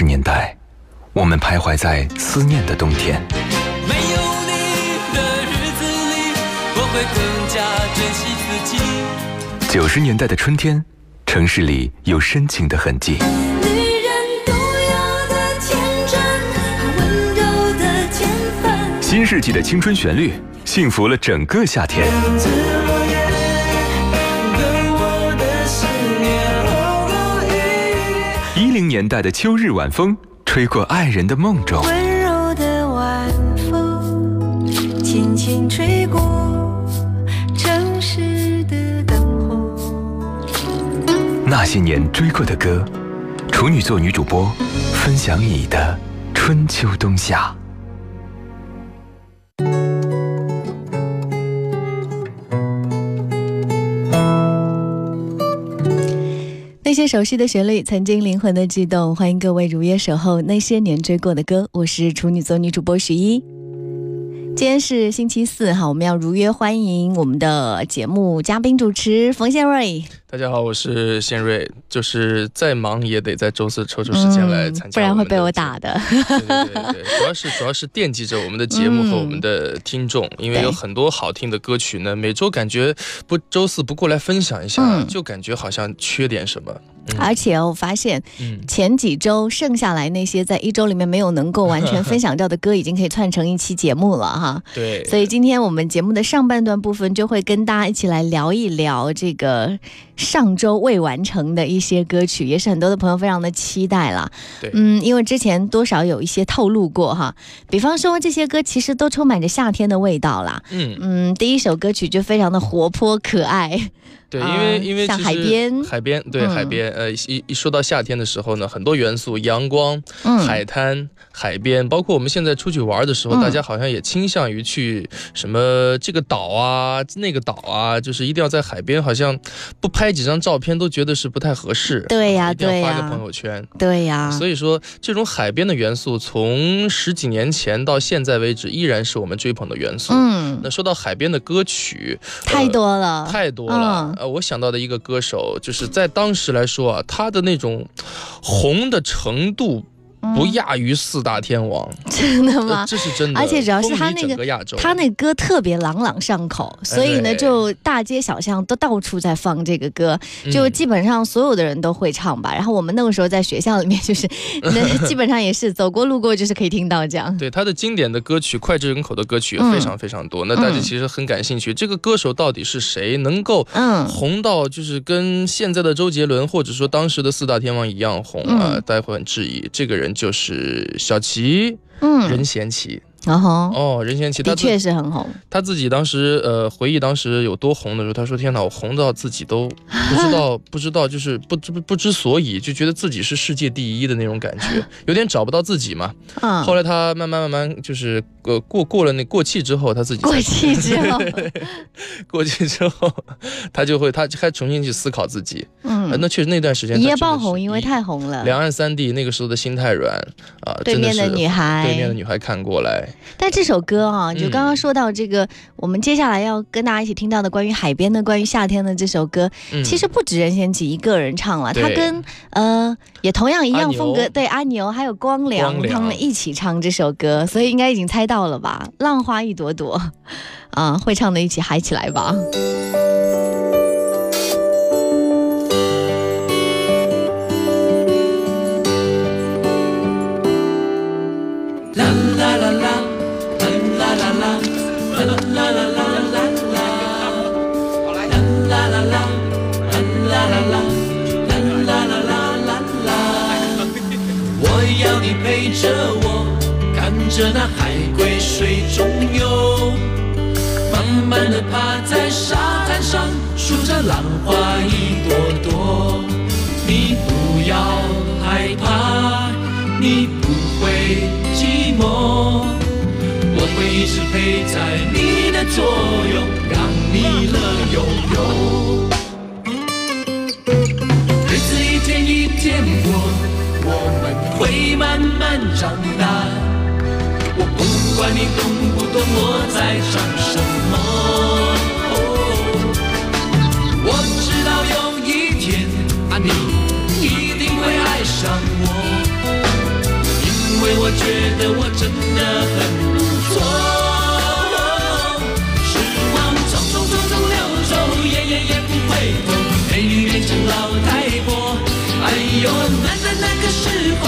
十年代，我们徘徊在思念的冬天。没有你的日子里，我会更加珍惜自己。九十年代的春天，城市里有深情的痕迹。女人独有的天真和温柔的天分。新世纪的青春旋律，幸福了整个夏天。零年代的秋日晚风，吹过爱人的梦中。温柔的晚风，轻轻吹过城市的灯火。那些年追过的歌，处女座女主播分享你的春秋冬夏。那些熟悉的旋律，曾经灵魂的悸动。欢迎各位如约守候那些年追过的歌，我是处女座女主播徐一。今天是星期四哈，我们要如约欢迎我们的节目嘉宾主持冯宪瑞。大家好，我是宪瑞，就是再忙也得在周四抽出时间来参加、嗯，不然会被我打的。对对对对，主要是主要是惦记着我们的节目和我们的听众，嗯、因为有很多好听的歌曲呢，每周感觉不周四不过来分享一下，嗯、就感觉好像缺点什么。嗯、而且我发现，前几周剩下来那些在一周里面没有能够完全分享掉的歌，已经可以串成一期节目了哈。对，所以今天我们节目的上半段部分就会跟大家一起来聊一聊这个上周未完成的一些歌曲，也是很多的朋友非常的期待了。对，嗯，因为之前多少有一些透露过哈，比方说这些歌其实都充满着夏天的味道啦。嗯嗯，第一首歌曲就非常的活泼可爱。对，因为、嗯、因为像海边，海边对、嗯、海边，呃，一一说到夏天的时候呢，很多元素，阳光、嗯、海滩、海边，包括我们现在出去玩的时候，嗯、大家好像也倾向于去什么这个岛啊、那个岛啊，就是一定要在海边，好像不拍几张照片都觉得是不太合适。对呀、啊，一定要发个朋友圈。对呀、啊，所以说这种海边的元素，从十几年前到现在为止，依然是我们追捧的元素。嗯，那说到海边的歌曲，太多了，呃、太多了。呃，我想到的一个。歌手就是在当时来说啊，他的那种红的程度不亚于四大天王，真的吗？这是真的，而且主要是他那个他那歌特别朗朗上口，所以呢，就大街小巷都到处在放这个歌，就基本上所有的人都会唱吧。然后我们那个时候在学校里面，就是 那基本上也是走过路过就是可以听到这样。对他的经典的歌曲、脍炙人口的歌曲也非常非常多。那大家其实很感兴趣，这个歌手到底是谁，能够红到就是跟现在的周杰伦或者说当时的四大天王一样红啊？大家会很质疑这个人。就是小齐，嗯，任贤齐。哦哦，任贤齐的确是很红。他自己当时呃回忆当时有多红的时候，他说：“天哪，我红到自己都不知道，不知道，就是不知不知所以，就觉得自己是世界第一的那种感觉，有点找不到自己嘛。”嗯。后来他慢慢慢慢就是呃过过了那过气之后，他自己过气之后，过气之后，他就会他还重新去思考自己。嗯、呃，那确实那段时间一夜爆红，因为太红了。两岸三地那个时候的心太软啊，对面的女孩，对面的女孩看过来。但这首歌啊，就刚刚说到这个，嗯、我们接下来要跟大家一起听到的关于海边的、关于夏天的这首歌，嗯、其实不止任贤齐一个人唱了，他跟呃也同样一样风格，对阿牛还有光良,光良他们一起唱这首歌，所以应该已经猜到了吧？浪花一朵朵，啊，会唱的一起嗨起来吧。陪着我，看着那海龟水中游，慢慢的趴在沙滩上，数着浪花一朵朵。你不要害怕，你不会寂寞，我会一直陪在你的左右，长大，我不管你懂不懂我在唱什么。我知道有一天啊，你一定会爱上我。因为我觉得我真的很不错。时光匆匆匆匆流走，夜夜也不回头，美女变成老太婆。哎呦，那那那个时候，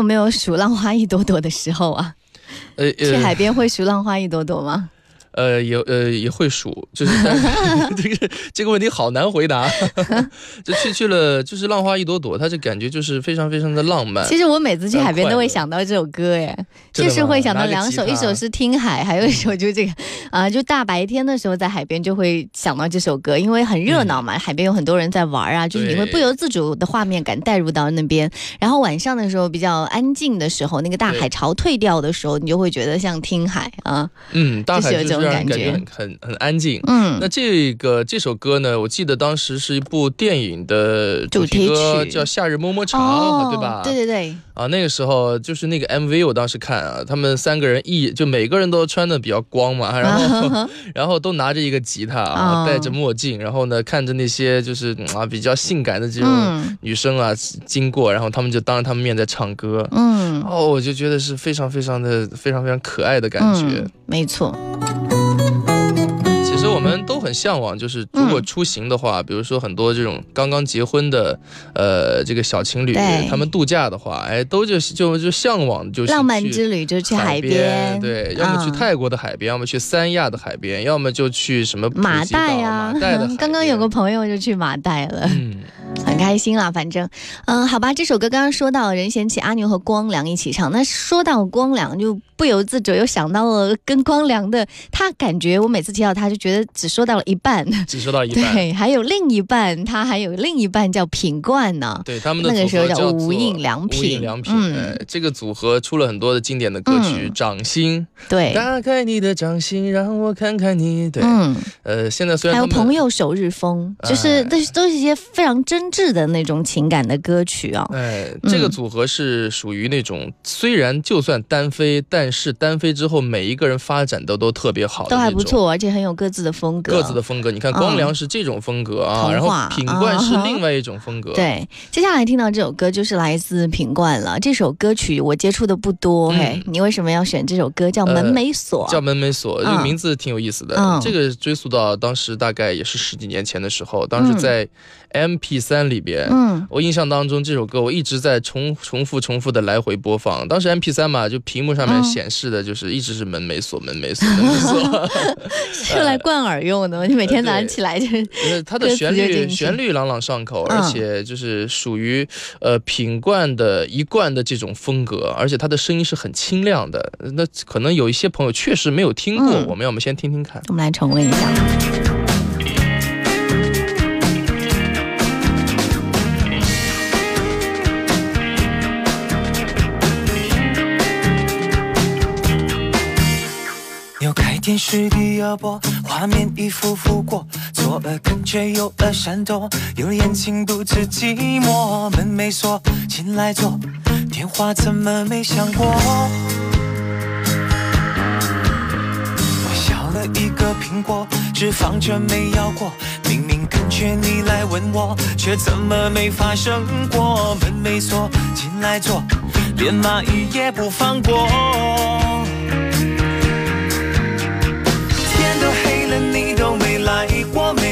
有没有数浪花一朵朵的时候啊？呃去海边会数浪花一朵朵吗？呃，也呃也会数，就是 但是这个 这个问题好难回答。就去去了，就是浪花一朵朵，它这感觉就是非常非常的浪漫。其实我每次去海边都会想到这首歌，哎，就是会想到两首，一首是听海，还有一首就这个啊，就大白天的时候在海边就会想到这首歌，因为很热闹嘛，海边有很多人在玩啊，就是你会不由自主的画面感带入到那边。然后晚上的时候比较安静的时候，那个大海潮退掉的时候，你就会觉得像听海啊。嗯，大海就是让人感觉。很很很安静。嗯，那这个这首歌呢，我记得当时是一部电影的主主题题歌，曲。叫《夏日么么茶》，对吧？对对对，啊，那个时候就是那个 MV，我当时看啊，他们三个人一就每个人都穿的比较光嘛，然后 然后都拿着一个吉他啊，啊。戴着墨镜，然后呢看着那些就是嗯啊比较性感的这种嗯。女生啊经过，然后他们就当着他们面在唱歌，嗯。哦，我就觉得是非常非常的非常非常可爱的感觉。嗯，没错，我们都很向往，就是如果出行的话，比如说很多这种刚刚结婚的，呃，这个小情侣，他们度假的话，哎，都就就就向往就是浪漫去之旅就去海边，对，要么去嗯泰国的海边，要么去三亚的海边，要么就去什么马代啊。马代。刚刚有个朋友就去马代了。嗯，很开心啦，反正，嗯，好吧，这首歌刚刚说到任贤齐、阿牛和光良一起唱，那说到光良，就不由自主又想到了跟光良的，他感觉我每次提到他就觉得只说到了一半，只说到一半。对，还有另一半，他还有另一半叫品冠呢，对他们的那个时候叫无印良品无印良品，这个组合出了很多的经典的歌曲，嗯掌心》，对，打开你的掌心，让我看看你。对，嗯，呃，现在虽然还有朋友首日风，就是哎都都是一些非常真挚的那种情感的歌曲啊、哎，这个嗯组合是属于那种，虽然就算单飞，但是单飞之后每一个人发展的都特别好，都还不。错，而且很有各自的风格，各自的风格，你看光良是这种风格啊，然后品冠是另外一种风格。，对，接下来听到这首歌就是来自品冠了。这首歌曲我接触的不多，嗯嘿，你为什么要选这首歌？叫《门没锁》叫门没锁，这个嗯名字挺有意思的。嗯这个追溯到当时大概也是十几年前的时候，当时在 MP 三里边，嗯，我印象当中这首歌我一直在重重复重复的来回播放。当时 M P 三嘛，就屏幕上面显示的就是一直是门没锁，门没锁，门没锁，是用来灌耳用的。你每天早上起来就是它的旋律旋律朗朗上口，而且就是属于呃品冠的一贯的这种风格，而且它的声音是很清亮的。那可能有一些朋友确实没有听过，我们要么先听听看。我们来重温一下。电视第二波，画面一幅幅过，左耳感觉右耳闪躲，有眼睛独自寂寞。门没锁，进来坐，电话怎么没响过？我削了一个苹果，只放着没咬过。明明感觉你来吻我，却怎么没发生过？门没锁，进来坐，连蚂蚁也不放过。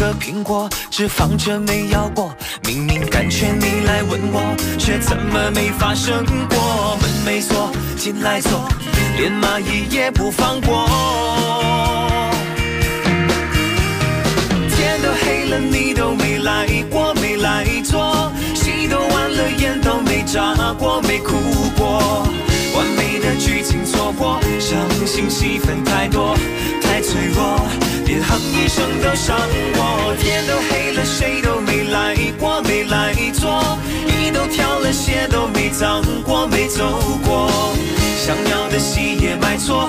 个苹果，只放着没咬过。明明感觉你来吻我，却怎么没发生过？门没锁，进来坐，连蚂蚁也不放过。天都黑了，你都没来过，没来坐。眼都没眨过，没哭过，完美的剧情错过，伤心戏份太多，太脆弱，连哼一声都伤我。天都黑了，谁都没来过，没来坐，衣都挑了，鞋都没脏过，没走过，想要的戏也买错，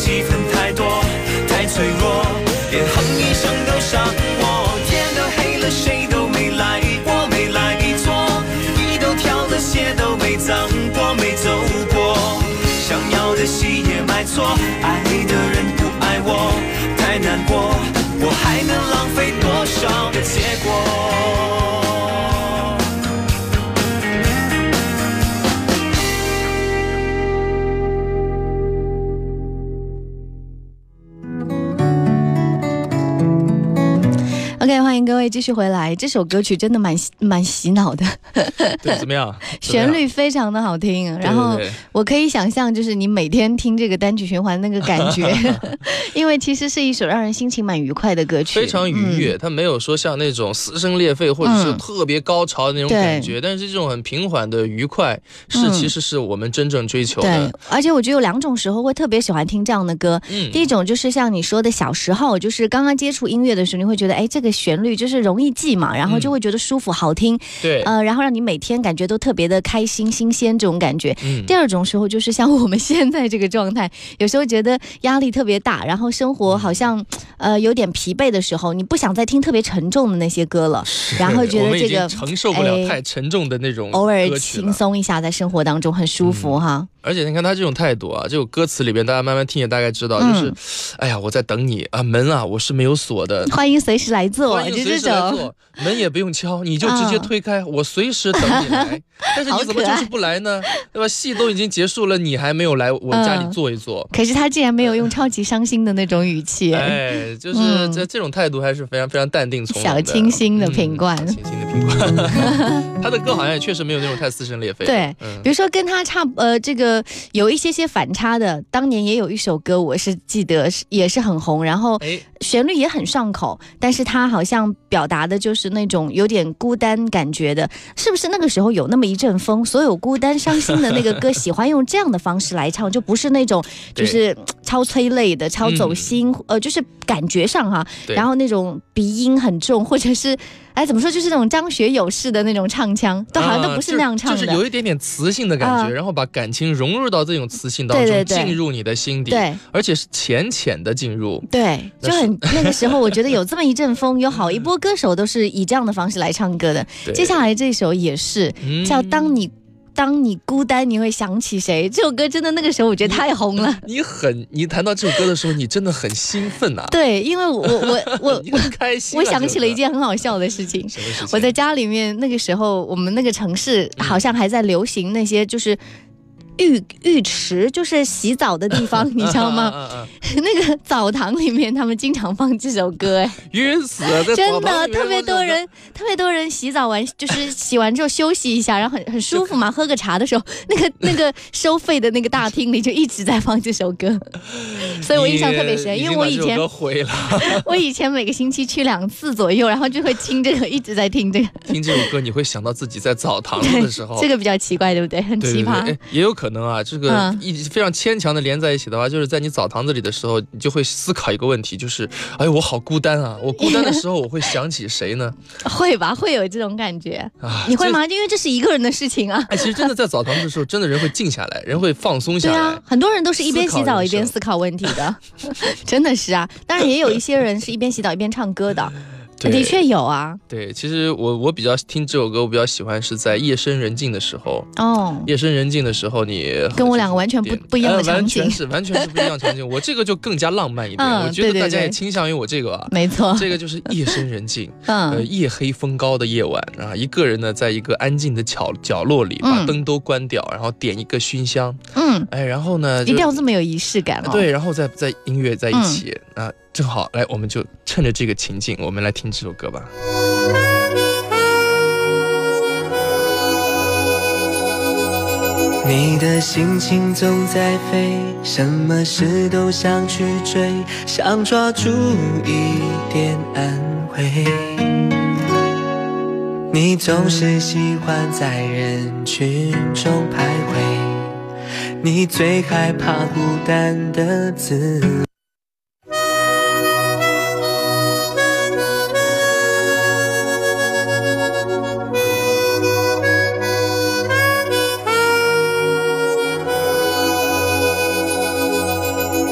错，爱的人不爱我，太难过，迎各位继续回来。这首歌曲真的蛮蛮洗脑的，对，怎么样？旋律非常的好听。然后我可以想象，就是你每天听这个单曲循环那个感觉，因为其实是一首让人心情蛮愉快的歌曲，非常愉悦。它没有说像那种撕声裂肺或者是特别高潮的那种感觉，但是这种很平缓的愉快是其实是我们真正追求的。而且我觉得有两种时候会特别喜欢听这样的歌。嗯，第一种就是像你说的小时候，就是刚刚接触音乐的时候，你会觉得哎，这个旋律就是容易记嘛，然后就会觉得舒服好听，对，呃，然后让你每天感觉都特别的开心新鲜这种感觉。第二种时候就是像我们现在这个状态，有时候觉得压力特别大，然后生活好像呃有点疲惫的时候，你不想再听特别沉重的那些歌了，然后觉得这个承受不了太沉重的那种，偶尔轻松一下，在生活当中很舒服哈。而且你看他这种态度啊，这首歌词里边，大家慢慢听也大概知道，就是，哎呀，我在等你啊，门啊，我是没有锁的，欢迎随时来坐，欢迎随时来坐，门也不用敲，你就直接推开，我随时等你来。但是你怎么就是不来呢？对吧？戏都已经结束了，你还没有来我家里坐一坐。可是他竟然没有用超级伤心的那种语气，哎，就是这这种态度还是非常非常淡定从容的。小清新的品冠，清新的 他的歌好像也确实没有那种太撕心裂肺。对，比如说跟他差呃这个有一些。些反差的，当年也有一首歌，我是记得是也是很红，然后旋律也很上口，但是他好像表达的就是那种有点孤单感觉的，是不是那个时候有那么一阵风，所有孤单伤心的那个歌喜欢用这样的方式来唱，就不是那种就是超催泪的、超走心，呃，就是感觉上哈，然后那种鼻音很重，或者是。哎，怎么说？就是那种张学友式的那种唱腔，都好像都不是那样唱的，就是有一点点磁性的感觉，然后把感情融入到这种磁性当中，进入你的心底，对，而且是浅浅的进入，对，就很那个时候，我觉得有这么一阵风，有好一波歌手都是以这样的方式来唱歌的。接下来这首也是叫《当你》。当你孤单，你会想起谁？这首歌真的那个时候我觉得太红了。你很，你谈到这首歌的时候，你真的很兴奋呐。对，因为我我我 我开心。我想起了一件很好笑的事情。什么事情？我在家里面那个时候，我们那个城市好像还在流行那些就是。浴浴池就是洗澡的地方，你知道吗？那个澡堂里面，他们经常放这首歌，哎，晕死了！真的特别多人，特别多人洗澡完就是洗完之后休息一下，然后很很舒服嘛，喝个茶的时候，那个那个收费的那个大厅里就一直在放这首歌，所以我印象特别深，因为我以前我以前每个星期去两次左右，然后就会听这个，一直在听这个。听这首歌，你会想到自己在澡堂的时候，这个比较奇怪，对不对？很奇葩，也有可能。能啊，这个一非常牵强的连在一起的话，就是在你澡堂子里的时候，你就会思考一个问题，就是，哎，我好孤单啊！我孤单的时候，我会想起谁呢？会吧，会有这种感觉啊？你会吗？因为这是一个人的事情啊。哎，其实真的在澡堂子的时候，真的人会静下来，人会放松下来。对啊，很多人都是一边洗澡一边思考问题的，真的是啊。当然，也有一些人是一边洗澡一边唱歌的。的确有啊，对，其实我我比较听这首歌，我比较喜欢是在夜深人静的时候哦，夜深人静的时候，你跟我两个完全不不一样的场景，完全是完全是不一样场景。我这个就更加浪漫一点，我觉得大家也倾向于我这个啊，没错，这个就是夜深人静，呃，夜黑风高的夜晚啊，一个人呢，在一个安静的角角落里，把灯都关掉，然后点一个熏香，嗯，哎，然后呢，一定要这么有仪式感哦，对，然后再再音乐在一起啊。好，来，我们就趁着这个情境，我们来听这首歌吧。你的心情总在飞，什么事都想去追，想抓住一点安慰。你总是喜欢在人群中徘徊，你最害怕孤单的滋味。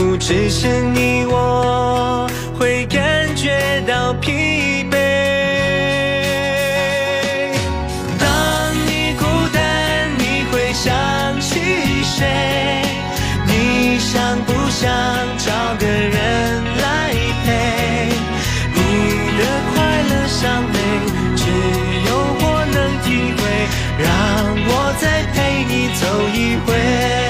不只是你我会感觉到疲惫当你孤单你会想起谁？你想不想找个人来陪？你的快乐伤悲只有我能体会让我再陪你走一回。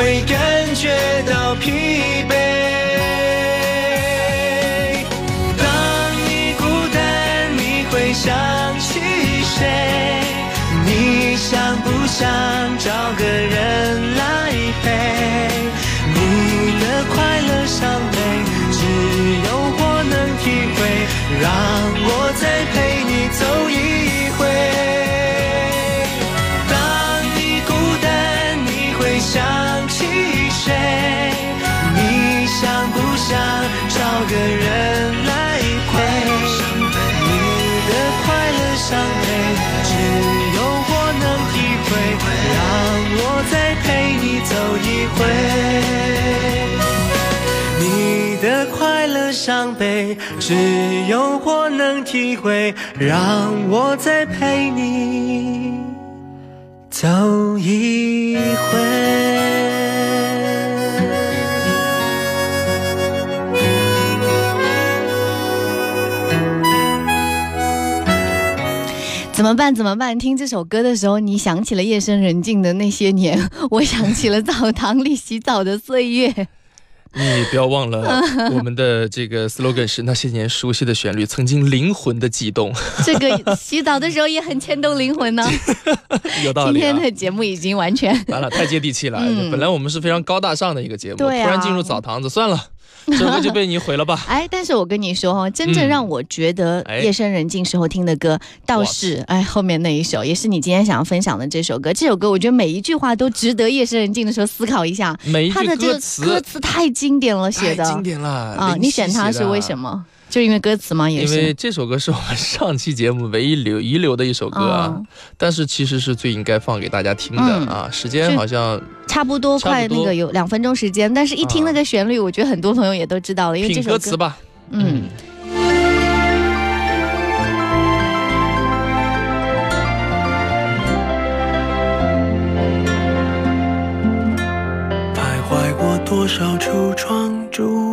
会感觉到疲惫。当你孤单，你会想起谁？你想不想找个人来陪？你的快乐伤悲，只有我能体会。让回。你的快乐伤悲，只有我能体会。让我再陪你走一回。怎么办？怎么办？听这首歌的时候，你想起了夜深人静的那些年，我想起了澡堂里洗澡的岁月。你不要忘了，我们的这个 slogan 是那些年熟悉的旋律，曾经灵魂的悸动。这个洗澡的时候也很牵动灵魂呢。有道理。今天的节目已经完全完了，太接地气了。本来我们是非常高大上的一个节目，突然进入澡堂子，算了。这歌就被你毁了吧？哎，但是我跟你说哈，真正让我觉得夜深人静时候听的歌，倒是哎后面那一首，也是你今天想要分享的这首歌。这首歌我觉得每一句话都值得夜深人静的时候思考一下。每一句歌词，歌词太经典了，写的经典了啊！你选它是为什么？就因为歌词嘛？也是因为这首歌是我们上期节目唯一留遗留的一首歌啊，但是其实是最应该放给大家听的啊。时间好像差不多快那个有两分钟时间，但是一听那个旋律，我觉得很多朋友也都知道了，因为这首歌词吧，嗯。多少橱窗，住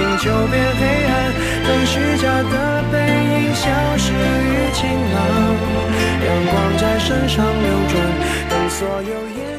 心，就变黑暗。等虚假的背影消失于晴朗，阳光在身上流转，等所有。